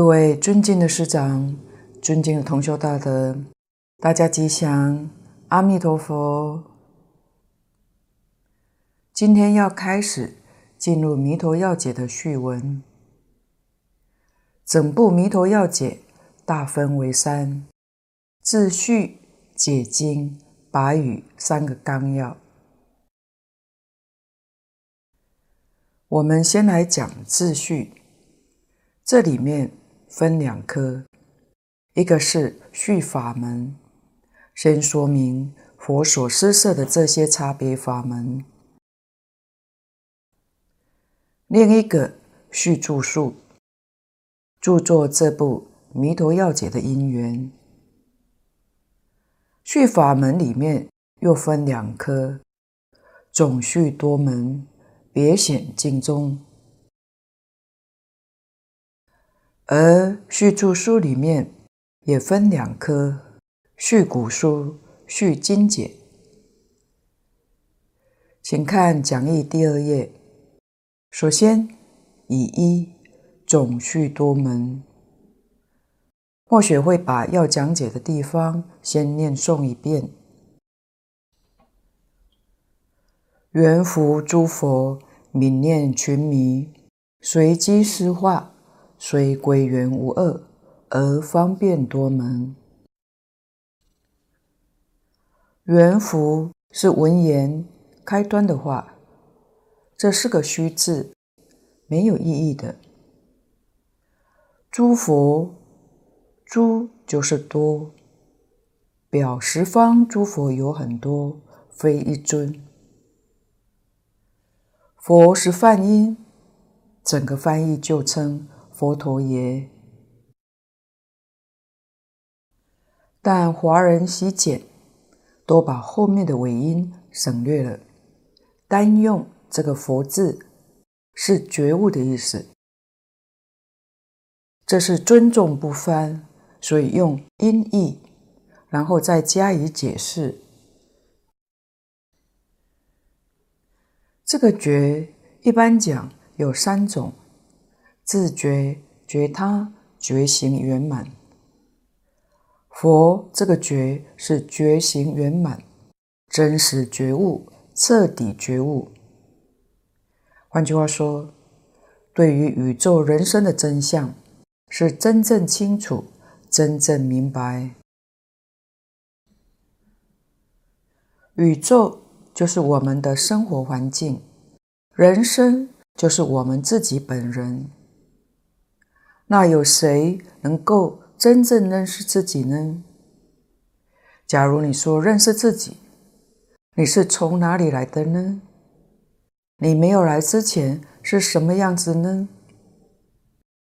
各位尊敬的师长，尊敬的同修大德，大家吉祥，阿弥陀佛。今天要开始进入《弥陀要解》的序文。整部《弥陀要解》大分为三：自序、解经、答语三个纲要。我们先来讲自序，这里面。分两科，一个是续法门，先说明佛所施设的这些差别法门；另一个续著述，著作这部《弥陀要解》的因缘。续法门里面又分两科，总序多门，别显经中。而续注书里面也分两科：续古书、续今解。请看讲义第二页。首先，以一总序多门，末学会把要讲解的地方先念诵一遍。元福诸佛愍念群迷，随机施化。虽归元无二，而方便多门。元福是文言开端的话，这是个虚字，没有意义的。诸佛，诸就是多，表十方诸佛有很多，非一尊。佛是梵音，整个翻译就称。佛陀爷，但华人习简，都把后面的尾音省略了，单用这个“佛”字，是觉悟的意思。这是尊重不翻，所以用音译，然后再加以解释。这个觉一般讲有三种。自觉、觉他、觉行圆满。佛这个觉是觉行圆满，真实觉悟，彻底觉悟。换句话说，对于宇宙人生的真相，是真正清楚、真正明白。宇宙就是我们的生活环境，人生就是我们自己本人。那有谁能够真正认识自己呢？假如你说认识自己，你是从哪里来的呢？你没有来之前是什么样子呢？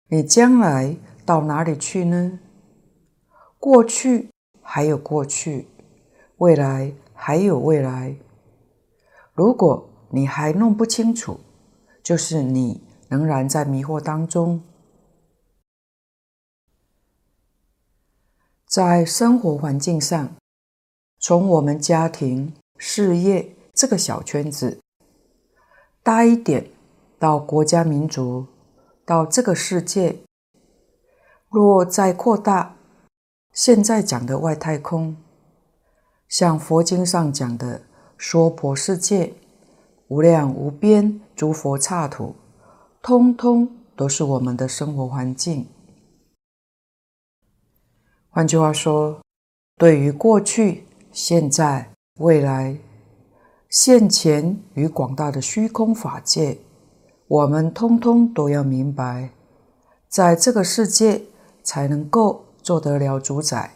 你将来到哪里去呢？过去还有过去，未来还有未来。如果你还弄不清楚，就是你仍然在迷惑当中。在生活环境上，从我们家庭、事业这个小圈子，大一点到国家民族，到这个世界，若再扩大，现在讲的外太空，像佛经上讲的娑婆世界，无量无边诸佛刹土，通通都是我们的生活环境。换句话说，对于过去、现在、未来、现前与广大的虚空法界，我们通通都要明白，在这个世界才能够做得了主宰。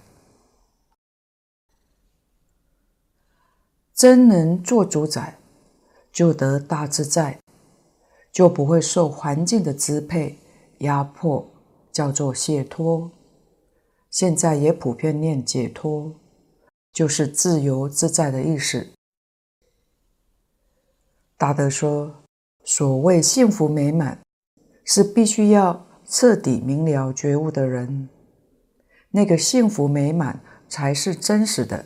真能做主宰，就得大自在，就不会受环境的支配、压迫，叫做解脱。现在也普遍念解脱，就是自由自在的意思。大德说，所谓幸福美满，是必须要彻底明了觉悟的人，那个幸福美满才是真实的。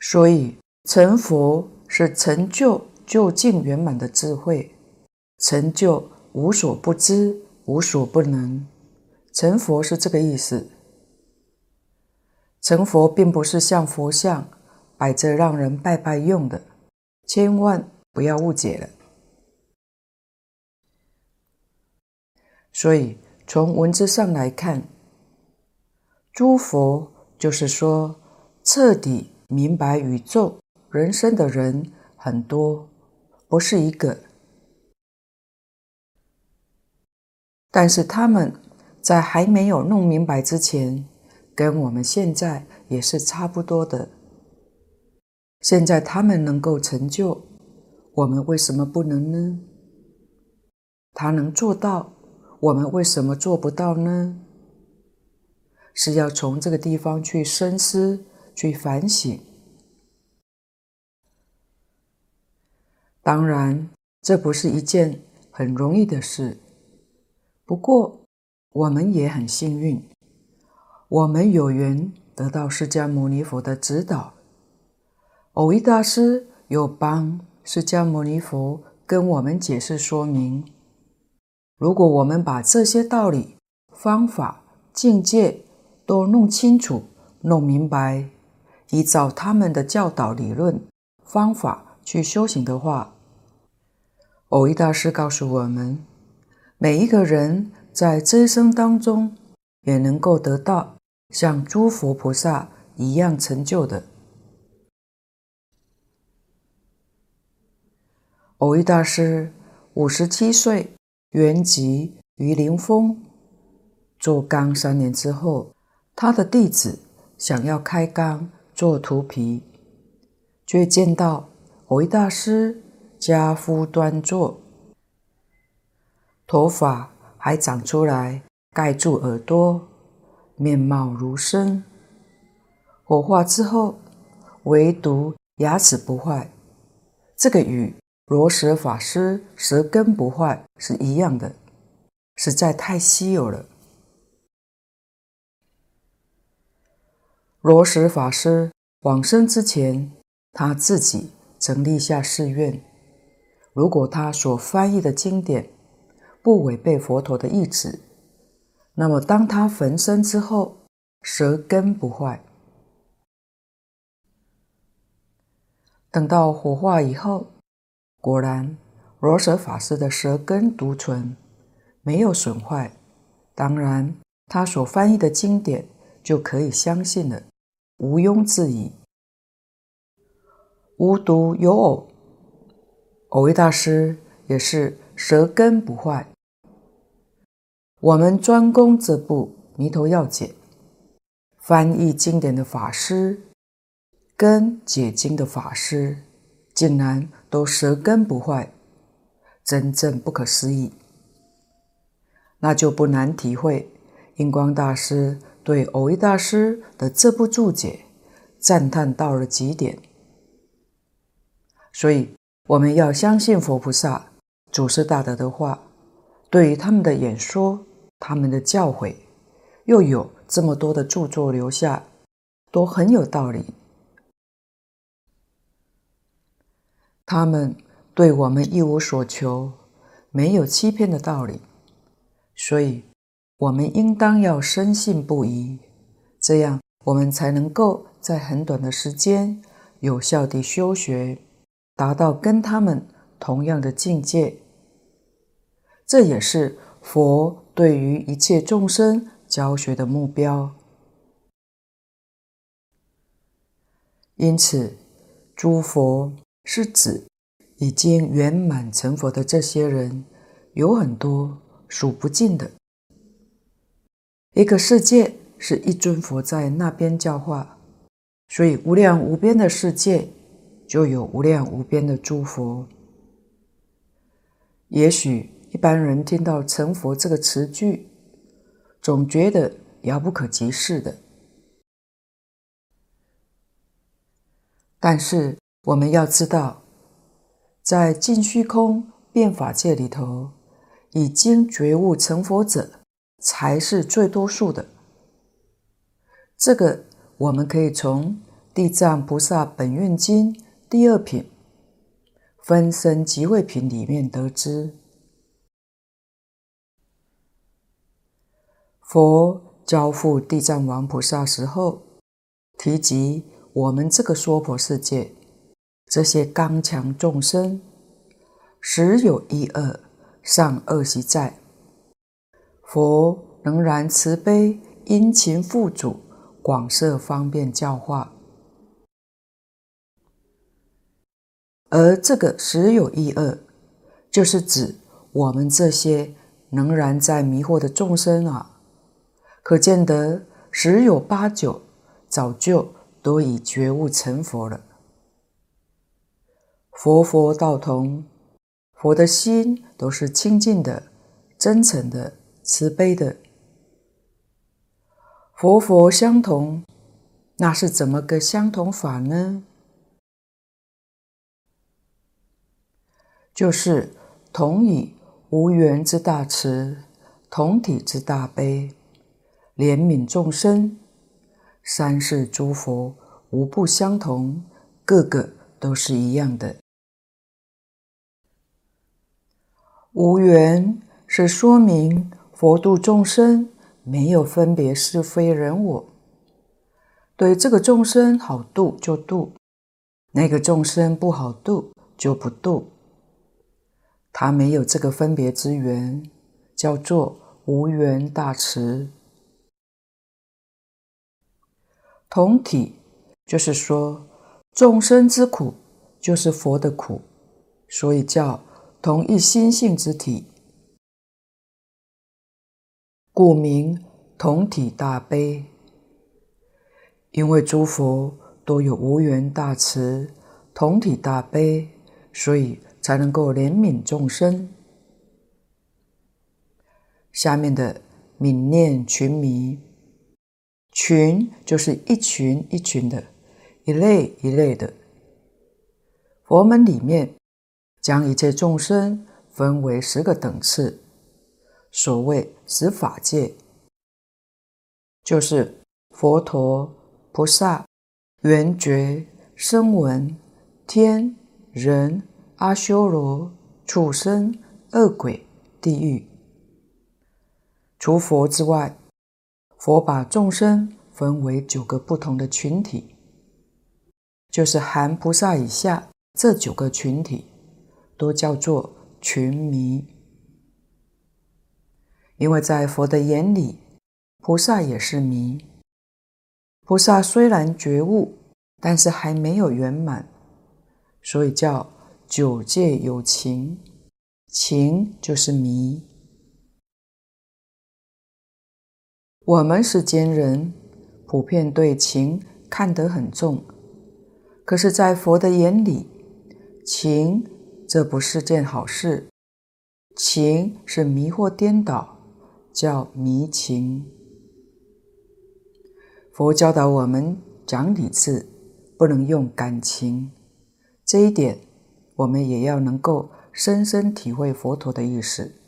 所以成佛是成就究竟圆满的智慧，成就无所不知，无所不能。成佛是这个意思。成佛并不是像佛像摆着让人拜拜用的，千万不要误解了。所以从文字上来看，诸佛就是说彻底明白宇宙人生的人很多，不是一个。但是他们在还没有弄明白之前，跟我们现在也是差不多的。现在他们能够成就，我们为什么不能呢？他能做到，我们为什么做不到呢？是要从这个地方去深思、去反省。当然，这不是一件很容易的事。不过，我们也很幸运，我们有缘得到释迦牟尼佛的指导。蕅益大师有帮释迦牟尼佛跟我们解释说明。如果我们把这些道理、方法、境界都弄清楚、弄明白，依照他们的教导理论、方法去修行的话，蕅益大师告诉我们。每一个人在这一生当中，也能够得到像诸佛菩萨一样成就的。蕅益大师五十七岁圆寂于灵峰，做缸三年之后，他的弟子想要开缸做图皮，却见到蕅益大师家夫端坐。头发还长出来盖住耳朵，面貌如生。火化之后，唯独牙齿不坏，这个与罗什法师舌根不坏是一样的，实在太稀有了。罗什法师往生之前，他自己曾立下誓愿：如果他所翻译的经典，不违背佛陀的意志，那么当他焚身之后，舌根不坏。等到火化以后，果然罗什法师的舌根独存，没有损坏。当然，他所翻译的经典就可以相信了，毋庸置疑。无独有偶，蕅益大师也是舌根不坏。我们专攻这部《弥陀要解》，翻译经典的法师跟解经的法师，竟然都舌根不坏，真正不可思议。那就不难体会，印光大师对蕅益大师的这部注解赞叹到了极点。所以，我们要相信佛菩萨、祖师大德的话，对于他们的演说。他们的教诲又有这么多的著作留下，都很有道理。他们对我们一无所求，没有欺骗的道理，所以我们应当要深信不疑，这样我们才能够在很短的时间有效地修学，达到跟他们同样的境界。这也是佛。对于一切众生教学的目标，因此，诸佛是指已经圆满成佛的这些人，有很多数不尽的。一个世界是一尊佛在那边教化，所以无量无边的世界就有无量无边的诸佛。也许。一般人听到“成佛”这个词句，总觉得遥不可及似的。但是我们要知道，在尽虚空变法界里头，已经觉悟成佛者才是最多数的。这个我们可以从《地藏菩萨本愿经》第二品“分身集会品”里面得知。佛交付地藏王菩萨时候，提及我们这个娑婆世界这些刚强众生，十有一二善恶习在，佛仍然慈悲殷勤付嘱，广设方便教化。而这个十有一二，就是指我们这些仍然在迷惑的众生啊，可见得十有八九早就都已觉悟成佛了。佛佛道同，佛的心都是清净的、真诚的、慈悲的。佛佛相同，那是怎么个相同法呢？就是同以无缘之大慈，同体之大悲，怜悯众生。三世诸佛无不相同，个个都是一样的。无缘是说明佛度众生没有分别是非人我，对这个众生好度就度，那个众生不好度就不度。他没有这个分别之缘，叫做无缘大慈。同体就是说，众生之苦就是佛的苦，所以叫同一心性之体，故名同体大悲。因为诸佛都有无缘大慈、同体大悲，所以。才能够怜悯众生。下面的愍念群迷，群就是一群一群的，一类一类的。佛门里面将一切众生分为十个等次，所谓十法界，就是佛陀、菩萨、缘觉、声闻、天、人。阿修罗、畜生、恶鬼、地狱。除佛之外，佛把众生分为九个不同的群体，就是含菩萨以下这九个群体，都叫做群迷。因为在佛的眼里，菩萨也是迷。菩萨虽然觉悟，但是还没有圆满，所以叫。九界有情，情就是迷。我们世间人普遍对情看得很重，可是，在佛的眼里，情这不是件好事，情是迷惑颠倒，叫迷情。佛教导我们讲理智，不能用感情，这一点。我们也要能够深深体会佛陀的意思。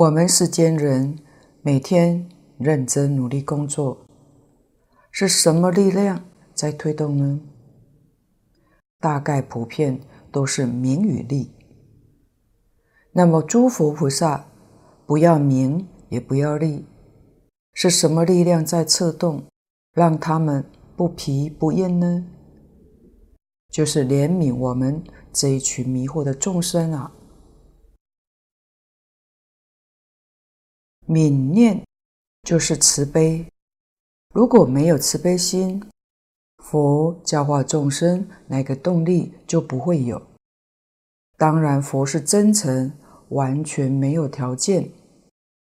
我们世间人每天认真努力工作，是什么力量在推动呢？大概普遍都是名与利。那么诸佛菩萨不要名也不要利，是什么力量在策动，让他们？不疲不厌呢，就是怜悯我们这一群迷惑的众生啊。愍念就是慈悲，如果没有慈悲心，佛教化众生那个动力就不会有。当然，佛是真诚，完全没有条件。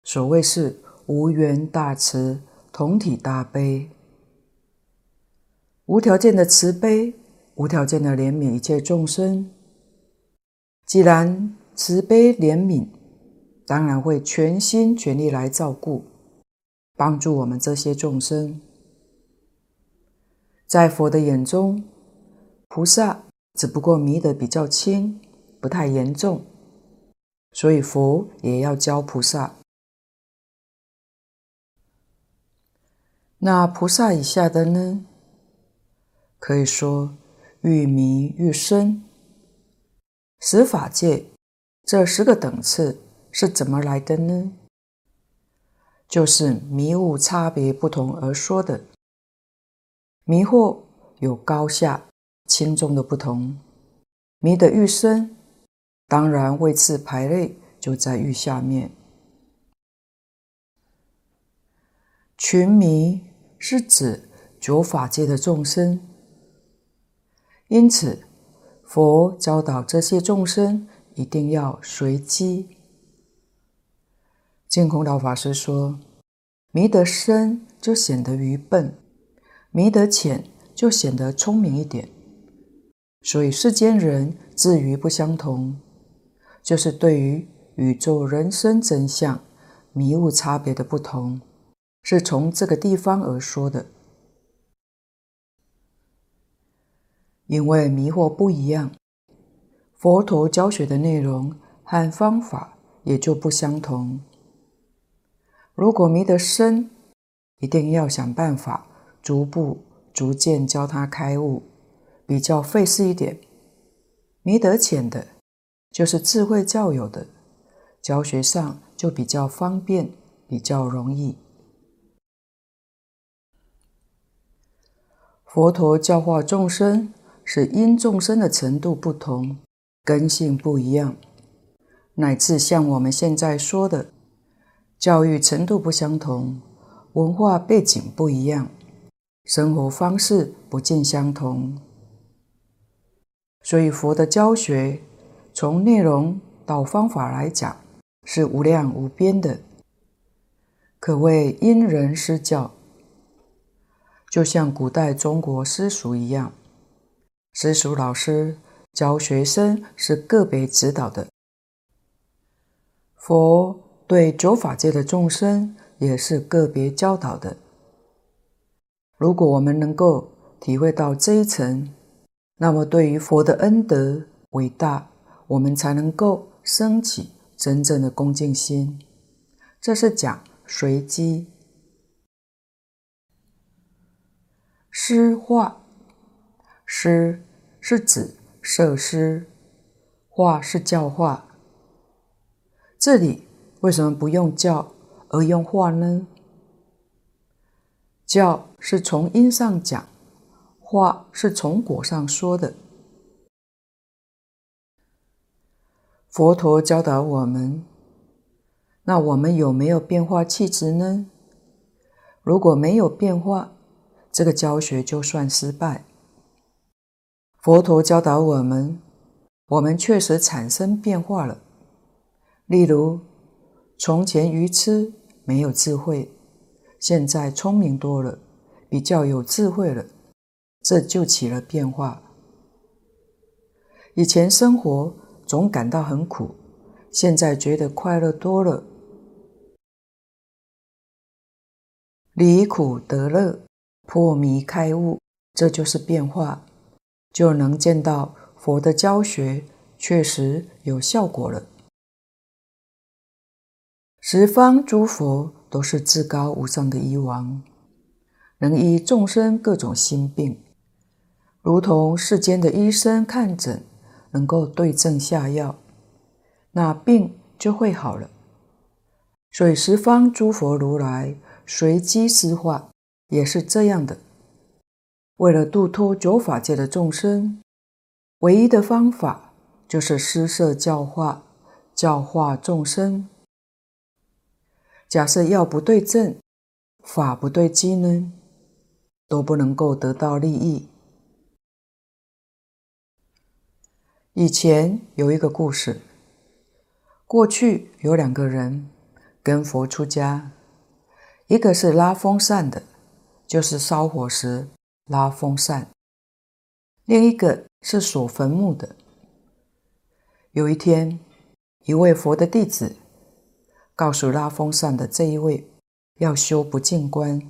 所谓是无缘大慈，同体大悲。无条件的慈悲，无条件的怜悯一切众生。既然慈悲怜悯，当然会全心全力来照顾、帮助我们这些众生。在佛的眼中，菩萨只不过迷得比较轻，不太严重，所以佛也要教菩萨。那菩萨以下的呢？可以说，愈迷愈深。十法界这十个等次是怎么来的呢？就是迷悟差别不同而说的。迷惑有高下、轻重的不同，迷得愈深，当然位次排列就在愈下面。群迷是指九法界的众生，因此佛教导这些众生一定要随机。净空老法师说：“迷得深就显得愚笨，迷得浅就显得聪明一点。所以世间人智愚不相同，就是对于宇宙人生真相迷悟差别的不同，是从这个地方而说的。因为迷惑不一样，佛陀教学的内容和方法也就不相同。”如果迷得深，一定要想办法逐步、逐渐教他开悟，比较费事一点。迷得浅的，就是智慧较有的，教学上就比较方便，比较容易。佛陀教化众生，是因众生的程度不同，根性不一样，乃至像我们现在说的。教育程度不相同，文化背景不一样，生活方式不尽相同，所以佛的教学从内容到方法来讲是无量无边的，可谓因人施教。就像古代中国私塾一样，私塾老师教学生是个别指导的，佛。对九法界的众生也是个别教导的。如果我们能够体会到这一层，那么对于佛的恩德伟大，我们才能够升起真正的恭敬心。这是讲随机。施化，施是指设施，化是教化。这里。为什么不用教而用化呢？教是从因上讲，化是从果上说的。佛陀教导我们，那我们有没有变化气质呢？如果没有变化，这个教学就算失败。佛陀教导我们，我们确实产生变化了，例如。从前愚痴没有智慧，现在聪明多了，比较有智慧了，这就起了变化。以前生活总感到很苦，现在觉得快乐多了，离苦得乐，破迷开悟，这就是变化，就能见到佛的教学确实有效果了。十方诸佛都是至高无上的医王，能医众生各种心病，如同世间的医生看诊，能够对症下药，那病就会好了。所以十方诸佛如来随机施化，也是这样的。为了度脱九法界的众生，唯一的方法就是施设教化，教化众生。假设药不对症，法不对机呢，都不能够得到利益。以前有一个故事，过去有两个人跟佛出家，一个是拉风扇的，就是烧火时拉风扇；另一个是锁坟墓的。有一天，一位佛的弟子。告诉拉风扇的这一位，要修不净观；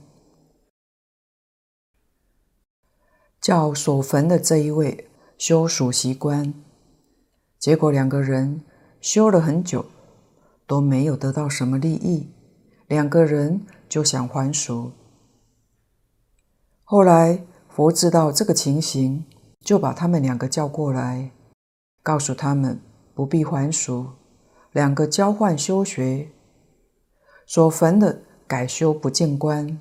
叫锁坟的这一位修属习观。结果两个人修了很久，都没有得到什么利益，两个人就想还俗。后来佛知道这个情形，就把他们两个叫过来，告诉他们不必还俗。两个交换修学，所焚的改修不净观，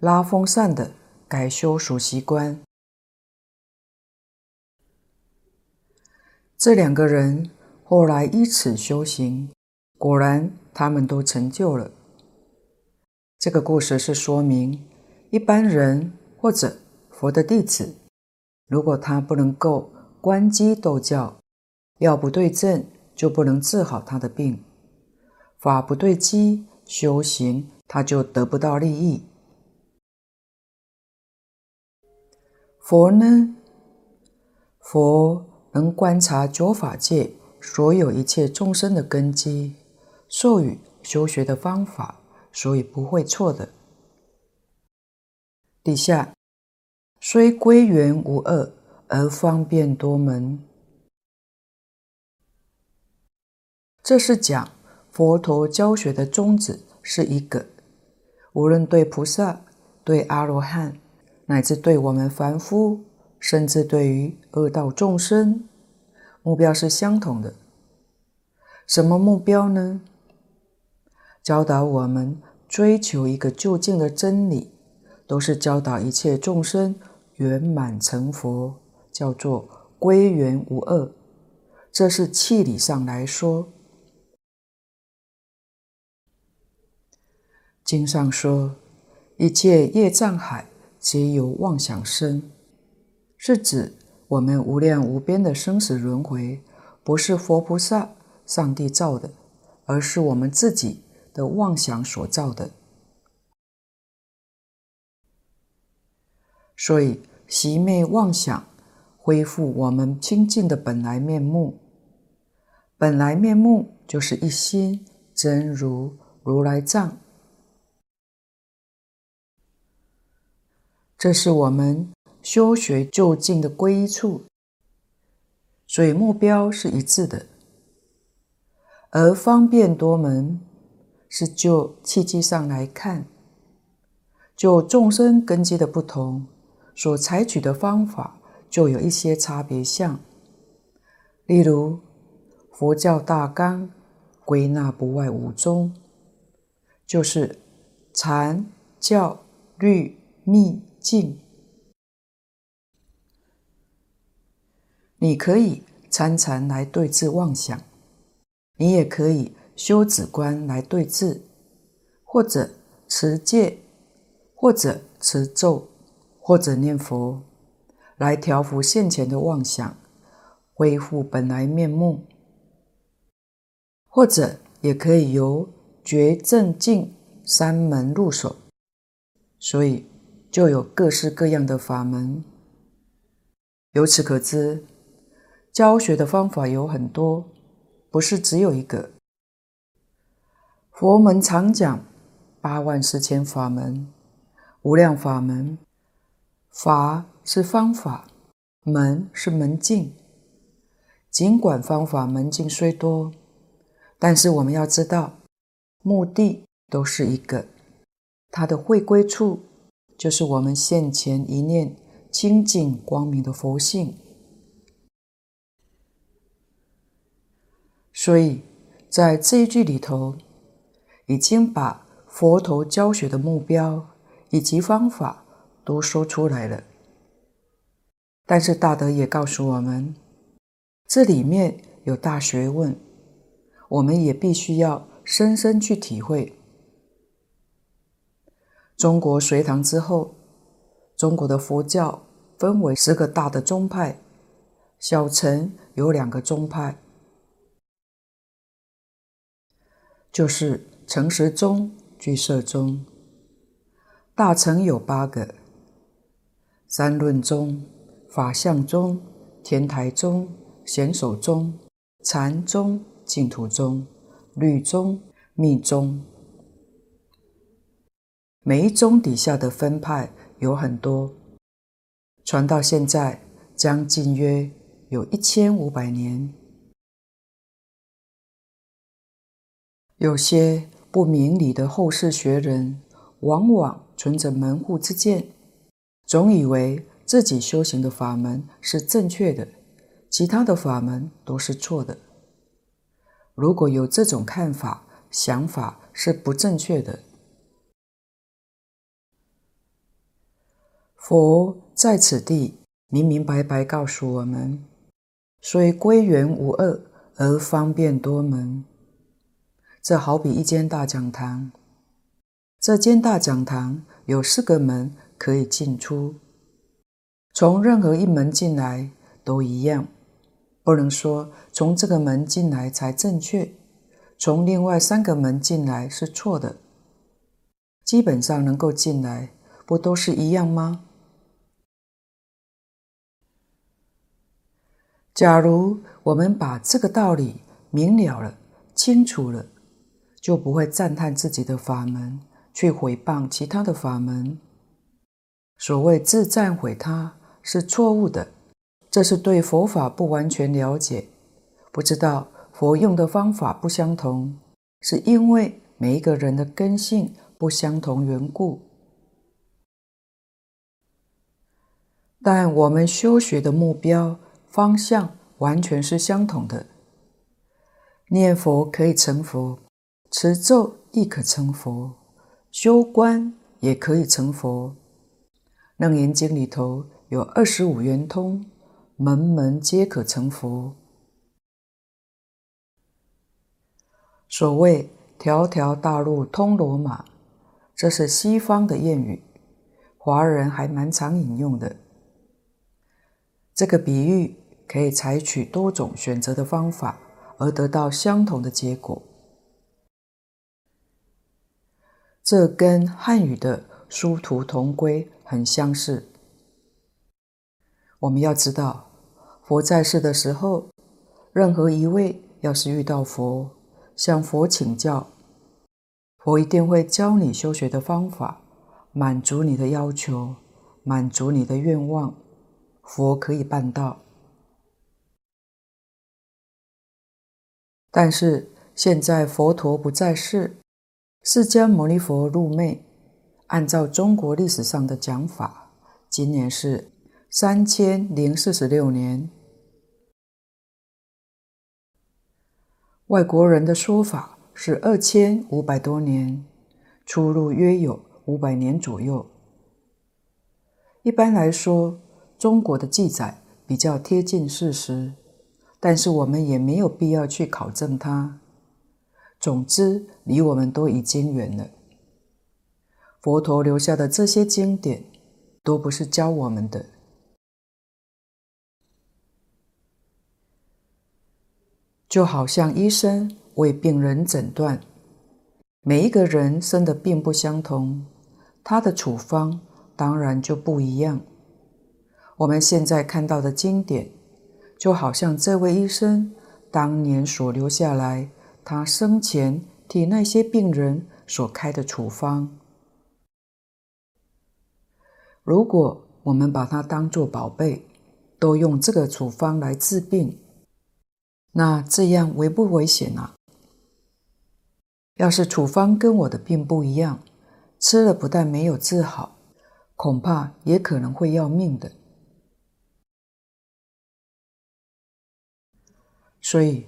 拉风扇的改修数息观。这两个人后来依此修行，果然他们都成就了。这个故事是说明，一般人或者佛的弟子，如果他不能够观机斗教，药不对症，就不能治好他的病；法不对机，修行他就得不到利益。佛呢？佛能观察九法界所有一切众生的根基，授予修学的方法，所以不会错的。底下虽归元无二，而方便多门。这是讲佛陀教学的宗旨是一个，无论对菩萨、对阿罗汉，乃至对我们凡夫，甚至对于恶道众生，目标是相同的。什么目标呢？教导我们追求一个究竟的真理，都是教导一切众生圆满成佛，叫做归元无二。这是气理上来说。经上说，一切业障海皆由妄想生，是指我们无量无边的生死轮回，不是佛菩萨、上帝造的，而是我们自己的妄想所造的。所以，熄灭妄想，恢复我们清净的本来面目。本来面目就是一心真如如来藏。这是我们修学究竟的归处，所以目标是一致的。而方便多门，是就契机上来看，就众生根基的不同，所采取的方法就有一些差别相。例如，佛教大纲归纳不外五宗，就是禅、教、律、密。静，你可以参禅来对治妄想，你也可以修止观来对治，或者持戒，或者持咒，或者念佛，来调伏现前的妄想，恢复本来面目，或者也可以由觉正静三门入手，所以。就有各式各样的法门。由此可知，教学的方法有很多，不是只有一个。佛门常讲八万四千法门，无量法门。法是方法，门是门径。尽管方法门径虽多，但是我们要知道，目的都是一个，它的会归处。就是我们现前一念清净光明的佛性，所以在这一句里头，已经把佛陀教学的目标以及方法都说出来了。但是大德也告诉我们，这里面有大学问，我们也必须要深深去体会。中国隋唐之后，中国的佛教分为十个大的宗派，小乘有两个宗派，就是成实宗、俱舍宗；大乘有八个：三论宗、法相宗、天台宗、显首宗、禅宗、净土宗、律宗、密宗。每一宗底下的分派有很多，传到现在将近约有一千五百年。有些不明理的后世学人，往往存着门户之见，总以为自己修行的法门是正确的，其他的法门都是错的。如果有这种看法、想法是不正确的。佛在此地明明白白告诉我们：虽归元无二，而方便多门。这好比一间大讲堂，这间大讲堂有四个门可以进出，从任何一门进来都一样，不能说从这个门进来才正确，从另外三个门进来是错的。基本上能够进来，不都是一样吗？假如我们把这个道理明了了、清楚了，就不会赞叹自己的法门，去毁谤其他的法门。所谓自赞毁他，是错误的。这是对佛法不完全了解，不知道佛用的方法不相同，是因为每一个人的根性不相同缘故。但我们修学的目标方向完全是相同的。念佛可以成佛。持咒亦可成佛，修观也可以成佛。楞严经里头有二十五圆通，门门皆可成佛。所谓条条大路通罗马，这是西方的谚语，华人还蛮常引用的。这个比喻可以采取多种选择的方法，而得到相同的结果。这跟汉语的殊途同归很相似。我们要知道，佛在世的时候，任何一位要是遇到佛，向佛请教，佛一定会教你修学的方法，满足你的要求，满足你的愿望，佛可以办到。但是现在佛陀不在世。释迦牟尼佛入灭，按照中国历史上的讲法，今年是三千零四十六年。外国人的说法是二千五百多年，出入约有五百年左右。一般来说，中国的记载比较贴近事实，但是我们也没有必要去考证它。总之，离我们都已经远了。佛陀留下的这些经典，都不是教我们的。就好像医生为病人诊断，每一个人生的病不相同，他的处方当然就不一样。我们现在看到的经典，就好像这位医生当年所留下来。他生前替那些病人所开的处方，如果我们把它当作宝贝，都用这个处方来治病，那这样危不危险啊？要是处方跟我的病不一样，吃了不但没有治好，恐怕也可能会要命的。所以。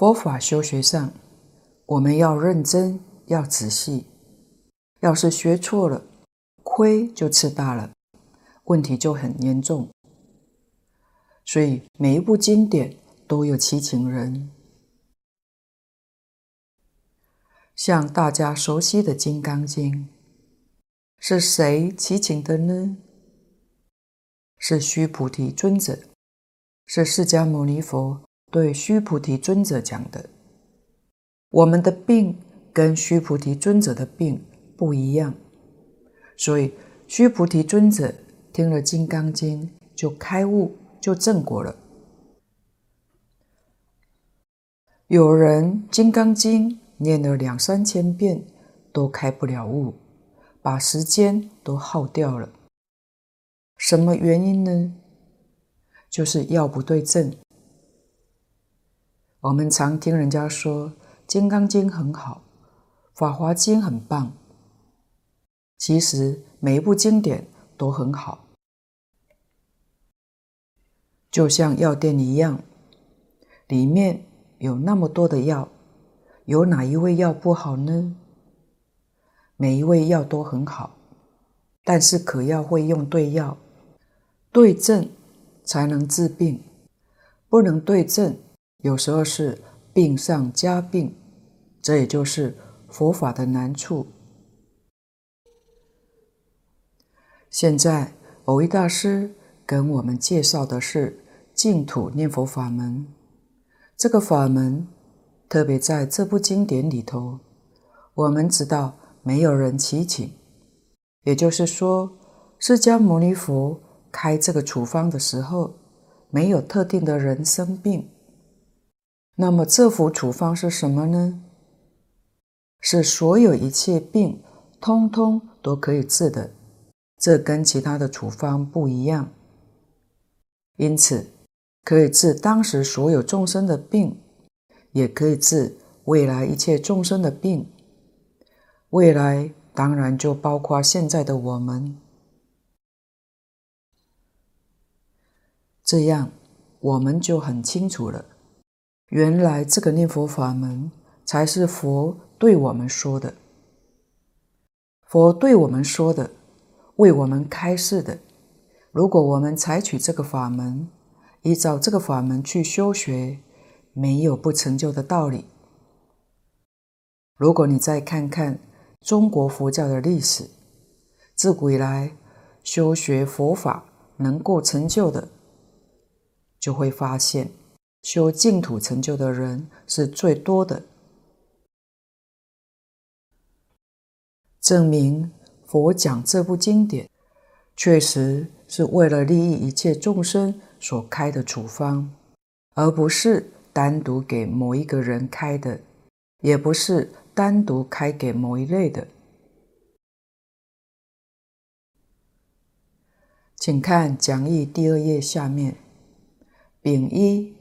佛法修学上，我们要认真，要仔细。要是学错了，亏就吃大了，问题就很严重。所以每一部经典都有其请人。像大家熟悉的《金刚经》，是谁祈请的呢？是须菩提尊者，是释迦牟尼佛。对须菩提尊者讲的，我们的病跟须菩提尊者的病不一样，所以须菩提尊者听了《金刚经》就开悟，就正果了。有人《金刚经》念了两三千遍都开不了悟，把时间都耗掉了。什么原因呢？就是药不对症。我们常听人家说《金刚经》很好，《法华经》很棒。其实每一部经典都很好，就像药店一样，里面有那么多的药，有哪一味药不好呢？每一味药都很好，但是可要会用对药，对症才能治病，不能对症，有时候是病上加病，这也就是佛法的难处。现在蕅益大师跟我们介绍的是净土念佛法门。这个法门特别在这部经典里头，我们知道没有人祈请，也就是说，释迦牟尼佛开这个处方的时候，没有特定的人生病。那么这幅处方是什么呢？是所有一切病通通都可以治的，这跟其他的处方不一样。因此。可以治当时所有众生的病，也可以治未来一切众生的病。未来当然就包括现在的我们。这样我们就很清楚了，原来这个念佛法门才是佛对我们说的。佛对我们说的，为我们开示的。如果我们采取这个法门，依照这个法门去修学，没有不成就的道理。如果你再看看中国佛教的历史，自古以来修学佛法能够成就的，就会发现修净土成就的人是最多的，证明佛讲这部经典，确实是为了利益一切众生。所开的处方，而不是单独给某一个人开的，也不是单独开给某一类的。请看讲义第二页下面，丙一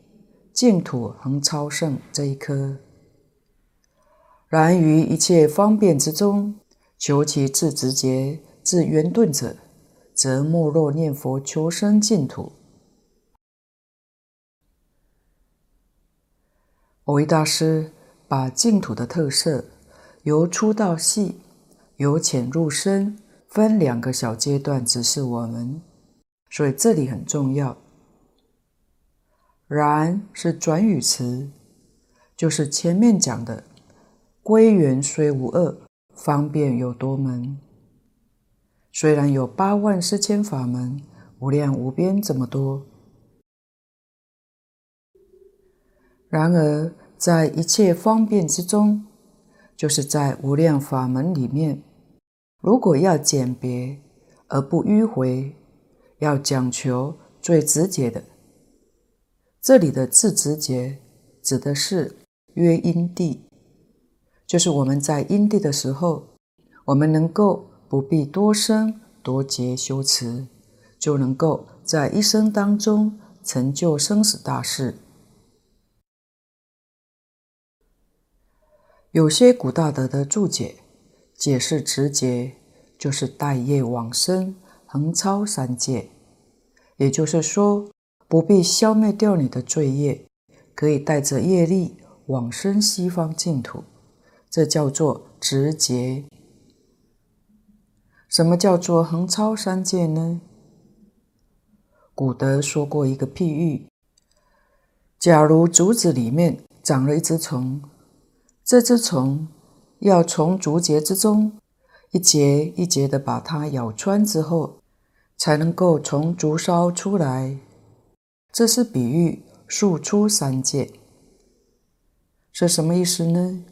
净土恒超胜这一科。然于一切方便之中，求其自直捷、至圆顿者，则莫若念佛求生净土。我为大师把净土的特色由粗到细，由浅入深，分两个小阶段指示我们，所以这里很重要。然是转语词，就是前面讲的归元虽无二，方便有多门。虽然有八万四千法门，无量无边这么多。然而，在一切方便之中，就是在无量法门里面，如果要简别而不迂回，要讲求最直接的，这里的自直节指的是约因地，就是我们在因地的时候，我们能够不必多生多劫修持，就能够在一生当中成就生死大事。有些古大德的注解解释直捷，就是待业往生，横超三界。也就是说，不必消灭掉你的罪业，可以带着业力往生西方净土，这叫做直捷。什么叫做横超三界呢？古德说过一个譬喻：假如竹子里面长了一只虫。这只虫要从竹节之中一节一节的把它咬穿之后，才能够从竹梢出来。这是比喻数出三界，是什么意思呢？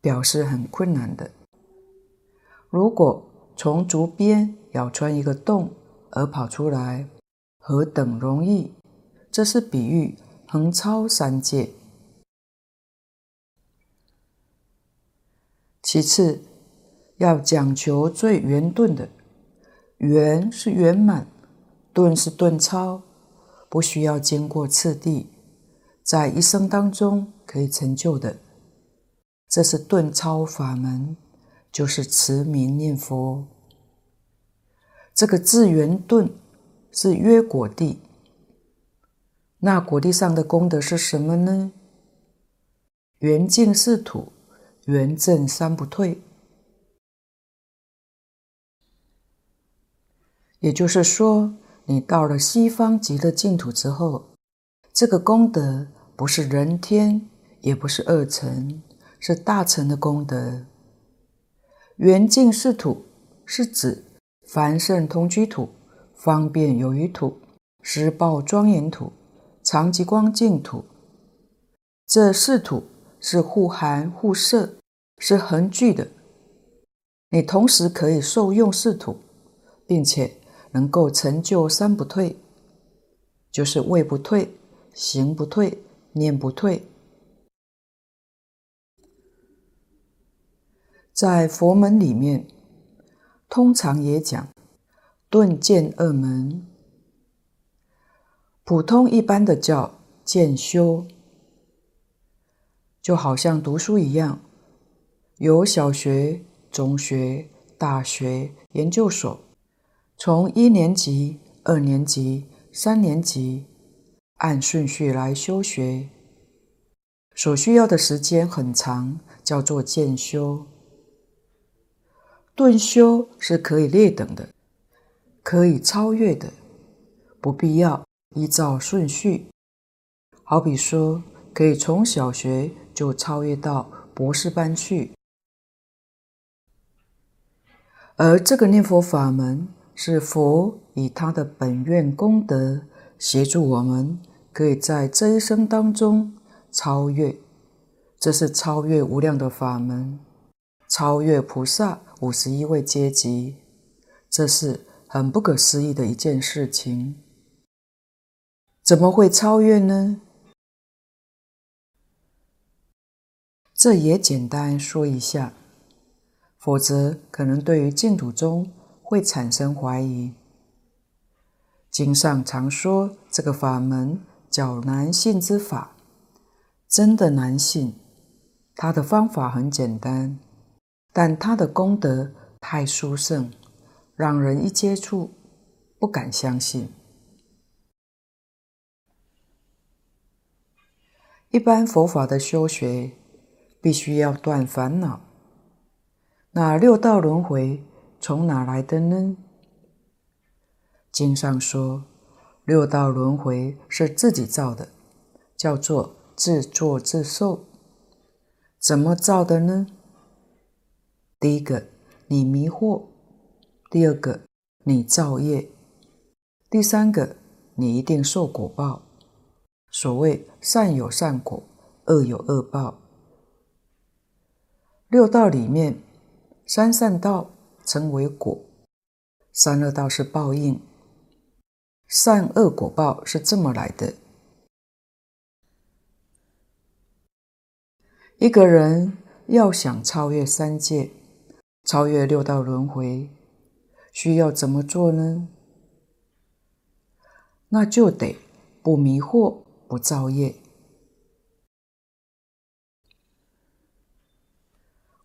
表示很困难的。如果从竹边咬穿一个洞而跑出来，何等容易？这是比喻横超三界。其次，要讲求最圆顿的，圆是圆满，顿是顿超，不需要经过次第，在一生当中可以成就的，这是顿超法门，就是持名念佛。这个智圆顿是约果地，那果地上的功德是什么呢？圆净四土，圆正三不退。也就是说，你到了西方极乐净土之后，这个功德不是人天，也不是二乘，是大乘的功德。圆净四土是指凡圣同居土、方便有余土、实报庄严土、常寂光净土。这四土是互含互摄，是恒具的。你同时可以受用四土，并且。能够成就三不退，就是位不退、行不退、念不退。在佛门里面，通常也讲顿渐二门，普通一般的叫渐修，就好像读书一样，有小学、中学、大学、研究所。从一年级、二年级、三年级按顺序来修学，所需要的时间很长，叫做渐修。顿修是可以劣等的，可以超越的，不必要依照顺序。好比说，可以从小学就超越到博士班去，而这个念佛法门。是佛以他的本愿功德协助我们，可以在这一生当中超越。这是超越无量的法门，超越菩萨五十一位阶级，这是很不可思议的一件事情。怎么会超越呢？这也简单说一下，否则可能对于净土宗。会产生怀疑。经上常说这个法门较难信之法，真的难信。他的方法很简单，但他的功德太殊胜，让人一接触不敢相信。一般佛法的修学，必须要断烦恼。那六道轮回。从哪来的呢？经上说，六道轮回是自己造的，叫做自作自受。怎么造的呢？第一个，你迷惑；第二个，你造业；第三个，你一定受果报。所谓善有善果，恶有恶报。六道里面，三善道。称为果，三恶道是报应，善恶果报是这么来的。一个人要想超越三界，超越六道轮回，需要怎么做呢？那就得不迷惑，不造业。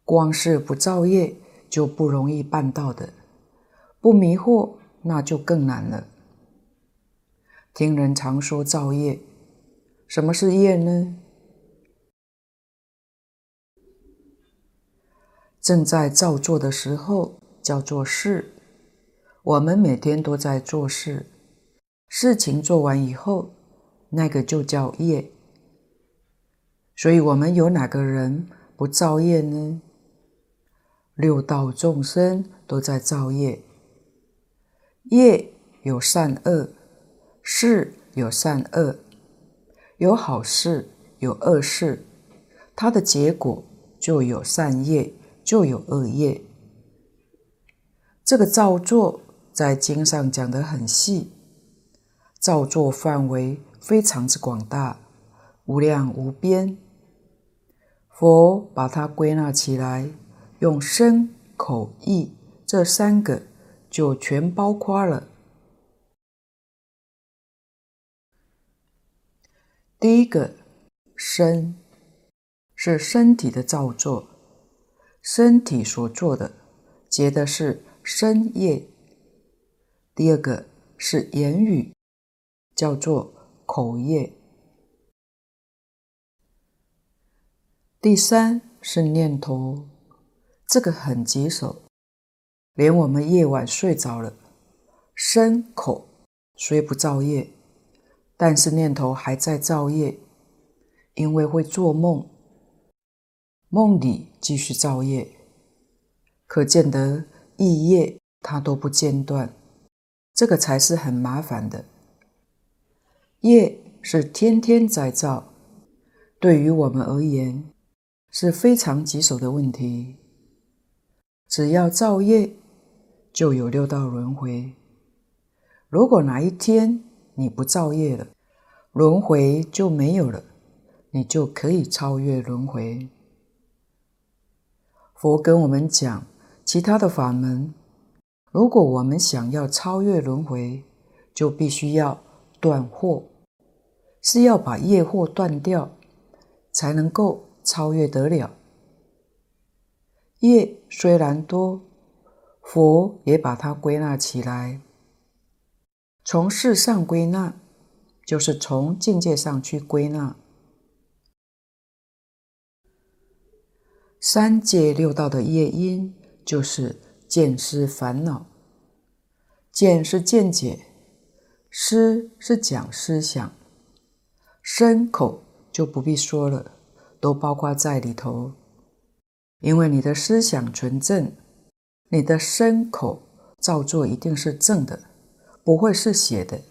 光是不造业。就不容易办到的，不迷惑那就更难了。听人常说造业，什么是业呢？正在造作的时候叫做事，我们每天都在做事，事情做完以后，那个就叫业。所以，我们有哪个人不造业呢？六道众生都在造业，业有善恶，事有善恶，有好事，有恶事，它的结果就有善业，就有恶业。这个造作在经上讲得很细，造作范围非常之广大，无量无边。佛把它归纳起来。用身、口、意这三个就全包括了。第一个身是身体的造作，身体所做的结的是身业。第二个是言语，叫做口业。第三是念头，这个很棘手，连我们夜晚睡着了，身口虽不造业，但是念头还在造业，因为会做梦，梦里继续造业，可见得意业它都不间断，这个才是很麻烦的。业是天天在造，对于我们而言是非常棘手的问题。只要造业，就有六道轮回。如果哪一天你不造业了，轮回就没有了，你就可以超越轮回。佛跟我们讲其他的法门，如果我们想要超越轮回，就必须要断惑，是要把业惑断掉，才能够超越得了。业虽然多，佛也把它归纳起来。从事上归纳，就是从境界上去归纳。三界六道的业因，就是见思烦恼。见是见解，思是讲思想，身口就不必说了，都包括在里头。因为你的思想纯正，你的身口造作一定是正的。不会是邪的，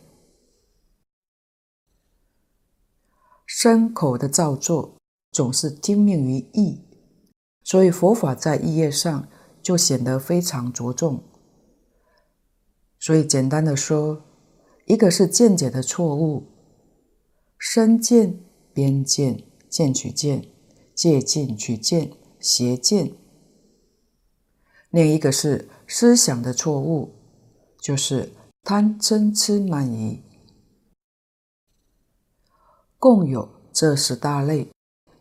身口的造作总是听命于意，所以佛法在意业上就显得非常着重。所以简单的说，一个是见解的错误，身见、边见、见取见、戒禁取见、邪见；另一个是思想的错误，就是。贪嗔痴慢疑，共有这十大类，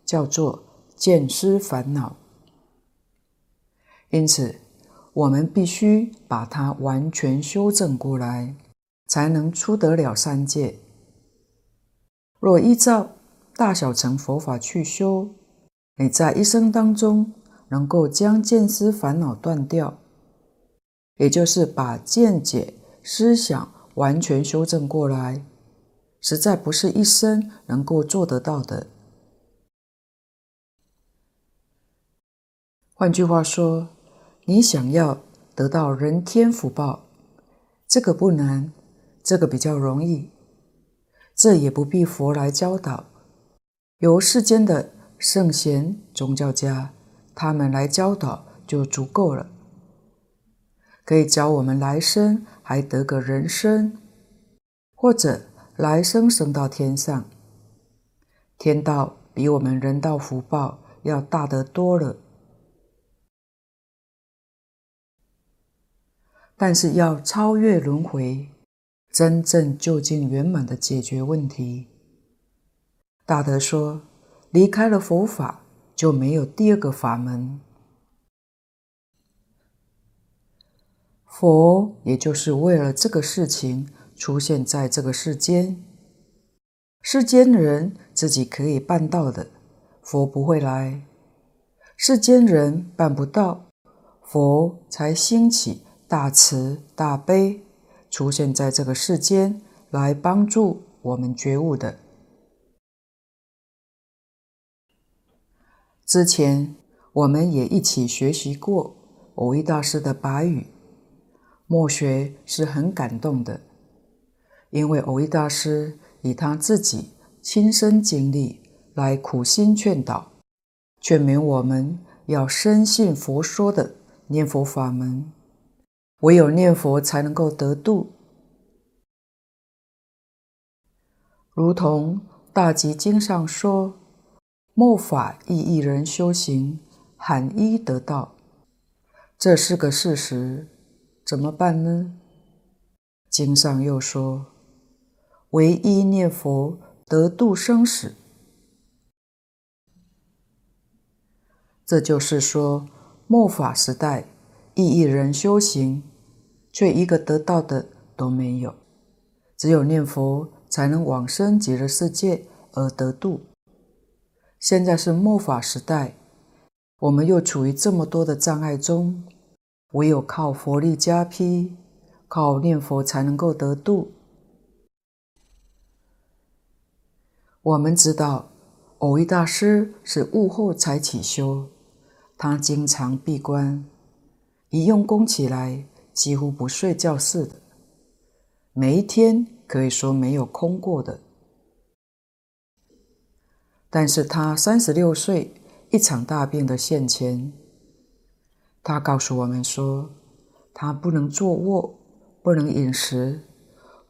叫做见思烦恼。因此，我们必须把它完全修正过来，才能出得了三界。若依照大小乘佛法去修，你在一生当中能够将见思烦恼断掉，也就是把见解。思想完全修正过来，实在不是一生能够做得到的。换句话说，你想要得到人天福报，这个不难，这个比较容易，这也不必佛来教导，由世间的圣贤宗教家他们来教导就足够了。可以教我们来生还得个人生，或者来生升到天上。天道比我们人道福报要大得多了。但是要超越轮回，真正究竟圆满的解决问题。大德说，离开了佛法，就没有第二个法门。佛也就是为了这个事情出现在这个世间，世间人自己可以办到的，佛不会来；世间人办不到，佛才兴起大慈大悲，出现在这个世间来帮助我们觉悟的。之前我们也一起学习过蕅益大师的法语。默学是很感动的，因为蕅益大师以他自己亲身经历来苦心劝导，劝勉我们要深信佛说的念佛法门，唯有念佛才能够得度。如同《大集经》上说：“末法亦一人修行，罕一得道。”这是个事实。怎么办呢？经上又说：“唯一念佛得度生死。”这就是说，末法时代，亦一人修行，却一个得道的都没有。只有念佛才能往生极乐世界而得度。现在是末法时代，我们又处于这么多的障碍中，唯有靠佛力加批，靠念佛才能够得度。我们知道，蕅益大师是悟后才起修，他经常闭关，一用功起来，几乎不睡觉似的，每一天可以说没有空过的。但是他三十六岁，一场大病的现前，他告诉我们说，他不能坐卧，不能饮食，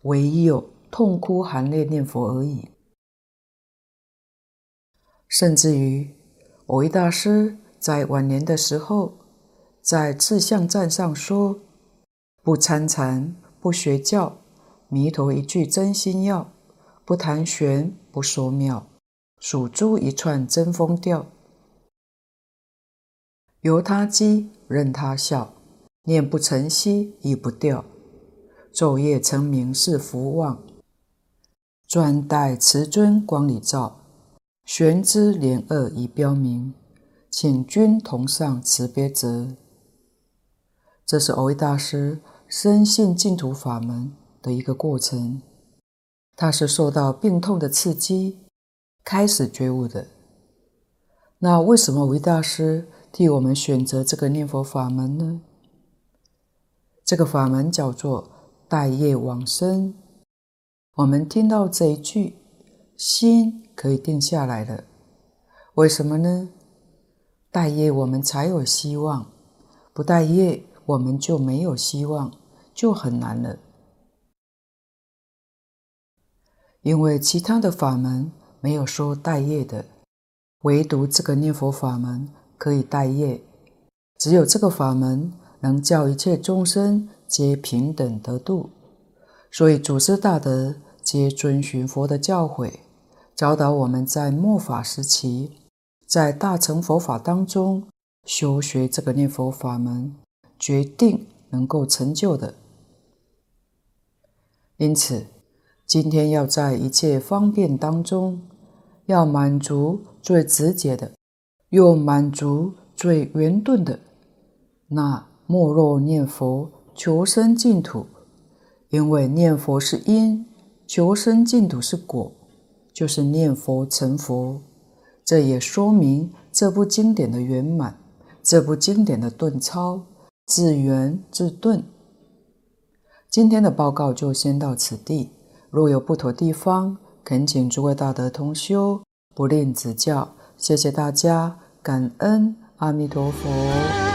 唯有痛哭含泪念佛而已。甚至于，蕅益大师在晚年的时候，在《志向赞》上说：“不参禅，不学教，弥陀一句真心要，不谈玄，不说妙。”数珠一串真风调，由他讥任他笑，念不成息亦不掉，昼夜成名是福旺，专待慈尊光里照，玄知连恶已标明，请君同上慈悲泽。这是蕅益大师深信净土法门的一个过程，他是受到病痛的刺激。开始觉悟的，那为什么维大师替我们选择这个念佛法门呢？这个法门叫做带业往生。我们听到这一句，心可以定下来了。为什么呢？带业我们才有希望，不带业我们就没有希望，就很难了。因为其他的法门。没有说待业的，唯独这个念佛法门可以待业。只有这个法门能叫一切众生皆平等得度，所以祖师大德皆遵循佛的教诲，教导我们在末法时期，在大乘佛法当中修学这个念佛法门，决定能够成就的。因此，今天要在一切方便当中。要满足最直接的，又满足最圆顿的，那莫若念佛求生净土。因为念佛是因，求生净土是果，就是念佛成佛。这也说明这部经典的圆满，这部经典的顿超，自圆自顿。今天的报告就先到此地，若有不妥地方，恳请诸位大德同修不吝指教，谢谢大家，感恩阿弥陀佛。